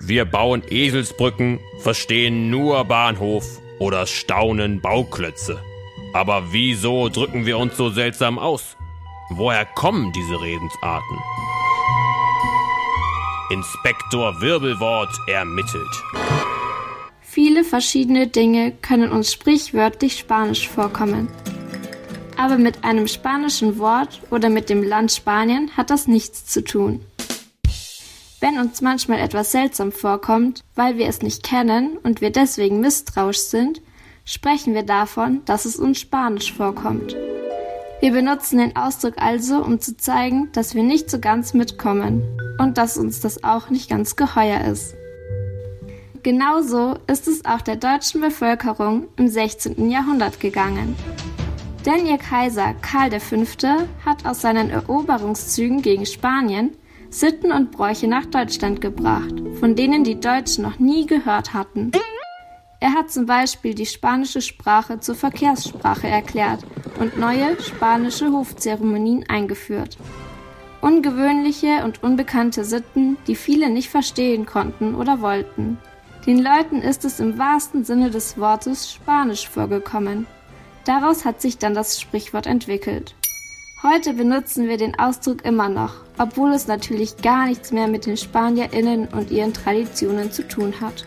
Wir bauen Eselsbrücken, verstehen nur Bahnhof oder staunen Bauklötze. Aber wieso drücken wir uns so seltsam aus? Woher kommen diese Redensarten? Inspektor Wirbelwort ermittelt. Viele verschiedene Dinge können uns sprichwörtlich spanisch vorkommen. Aber mit einem spanischen Wort oder mit dem Land Spanien hat das nichts zu tun. Wenn uns manchmal etwas seltsam vorkommt, weil wir es nicht kennen und wir deswegen misstrauisch sind, sprechen wir davon, dass es uns spanisch vorkommt. Wir benutzen den Ausdruck also, um zu zeigen, dass wir nicht so ganz mitkommen und dass uns das auch nicht ganz geheuer ist. Genauso ist es auch der deutschen Bevölkerung im 16. Jahrhundert gegangen. Denn ihr Kaiser Karl V. hat aus seinen Eroberungszügen gegen Spanien Sitten und Bräuche nach Deutschland gebracht, von denen die Deutschen noch nie gehört hatten. Er hat zum Beispiel die spanische Sprache zur Verkehrssprache erklärt und neue spanische Hofzeremonien eingeführt. Ungewöhnliche und unbekannte Sitten, die viele nicht verstehen konnten oder wollten. Den Leuten ist es im wahrsten Sinne des Wortes Spanisch vorgekommen. Daraus hat sich dann das Sprichwort entwickelt. Heute benutzen wir den Ausdruck immer noch, obwohl es natürlich gar nichts mehr mit den Spanierinnen und ihren Traditionen zu tun hat.